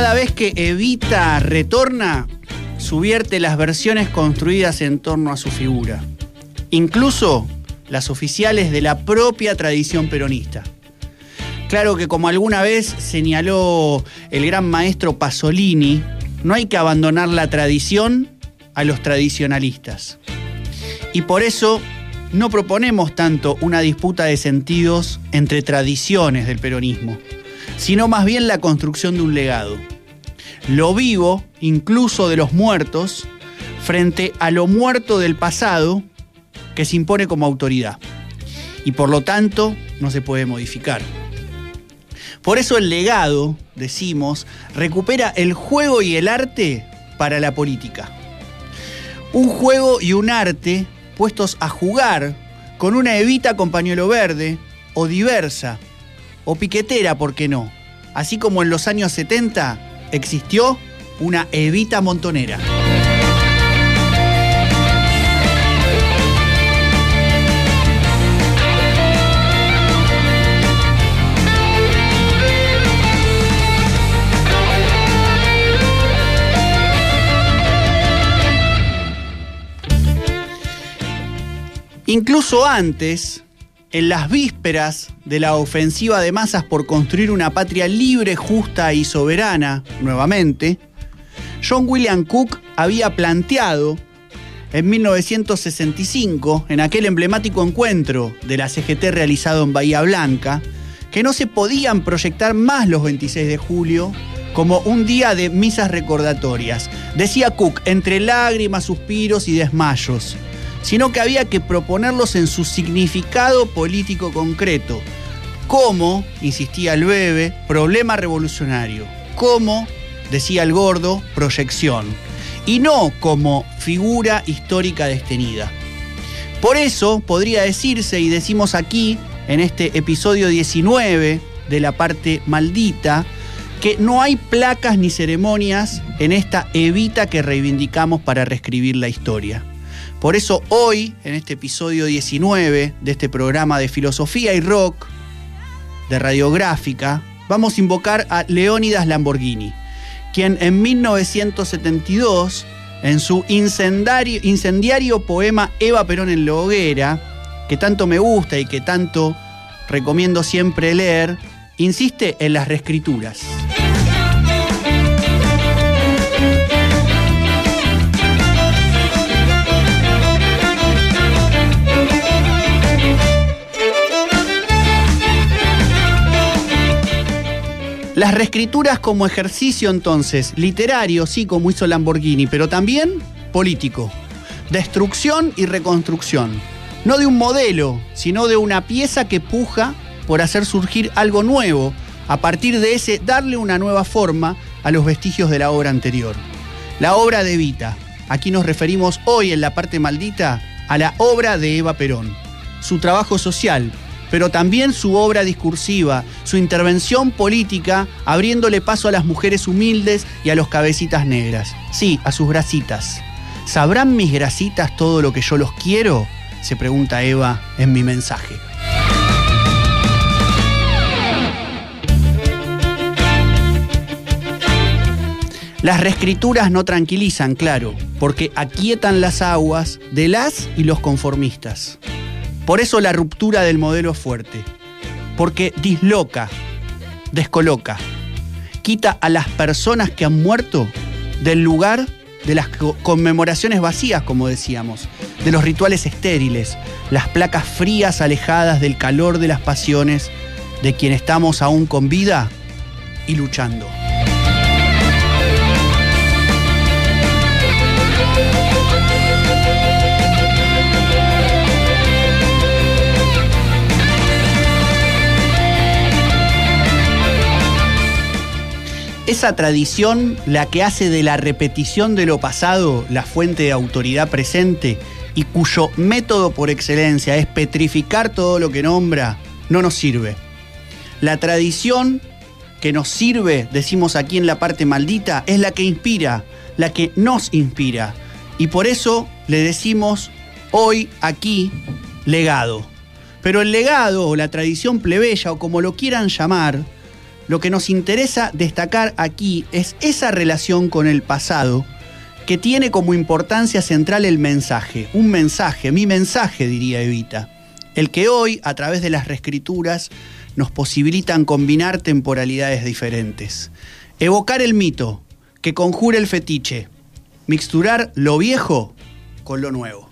Cada vez que Evita retorna, subierte las versiones construidas en torno a su figura, incluso las oficiales de la propia tradición peronista. Claro que como alguna vez señaló el gran maestro Pasolini, no hay que abandonar la tradición a los tradicionalistas. Y por eso no proponemos tanto una disputa de sentidos entre tradiciones del peronismo, sino más bien la construcción de un legado. Lo vivo, incluso de los muertos, frente a lo muerto del pasado que se impone como autoridad. Y por lo tanto no se puede modificar. Por eso el legado, decimos, recupera el juego y el arte para la política. Un juego y un arte puestos a jugar con una evita con pañuelo verde, o diversa, o piquetera, ¿por qué no? Así como en los años 70 existió una evita montonera. Incluso antes, en las vísperas de la ofensiva de masas por construir una patria libre, justa y soberana, nuevamente, John William Cook había planteado en 1965, en aquel emblemático encuentro de la CGT realizado en Bahía Blanca, que no se podían proyectar más los 26 de julio como un día de misas recordatorias. Decía Cook, entre lágrimas, suspiros y desmayos sino que había que proponerlos en su significado político concreto, como, insistía el bebé, problema revolucionario, como, decía el gordo, proyección, y no como figura histórica detenida. Por eso podría decirse, y decimos aquí, en este episodio 19 de la parte maldita, que no hay placas ni ceremonias en esta evita que reivindicamos para reescribir la historia. Por eso hoy, en este episodio 19 de este programa de filosofía y rock, de radiográfica, vamos a invocar a Leónidas Lamborghini, quien en 1972, en su incendiario, poema Eva Perón en la hoguera, que tanto me gusta y que tanto recomiendo siempre leer, insiste en las reescrituras. Las reescrituras como ejercicio entonces, literario, sí, como hizo Lamborghini, pero también político. Destrucción y reconstrucción. No de un modelo, sino de una pieza que puja por hacer surgir algo nuevo, a partir de ese darle una nueva forma a los vestigios de la obra anterior. La obra de Evita. Aquí nos referimos hoy en la parte maldita a la obra de Eva Perón. Su trabajo social, pero también su obra discursiva, su intervención política, abriéndole paso a las mujeres humildes y a los cabecitas negras. Sí, a sus grasitas. ¿Sabrán mis grasitas todo lo que yo los quiero? Se pregunta Eva en mi mensaje. Las reescrituras no tranquilizan, claro, porque aquietan las aguas de las y los conformistas. Por eso la ruptura del modelo fuerte, porque disloca, descoloca, quita a las personas que han muerto del lugar de las conmemoraciones vacías, como decíamos, de los rituales estériles, las placas frías alejadas del calor de las pasiones de quien estamos aún con vida y luchando. Esa tradición, la que hace de la repetición de lo pasado la fuente de autoridad presente y cuyo método por excelencia es petrificar todo lo que nombra, no nos sirve. La tradición que nos sirve, decimos aquí en la parte maldita, es la que inspira, la que nos inspira. Y por eso le decimos hoy aquí legado. Pero el legado o la tradición plebeya o como lo quieran llamar, lo que nos interesa destacar aquí es esa relación con el pasado que tiene como importancia central el mensaje, un mensaje, mi mensaje, diría Evita, el que hoy, a través de las reescrituras, nos posibilitan combinar temporalidades diferentes. Evocar el mito, que conjure el fetiche, mixturar lo viejo con lo nuevo.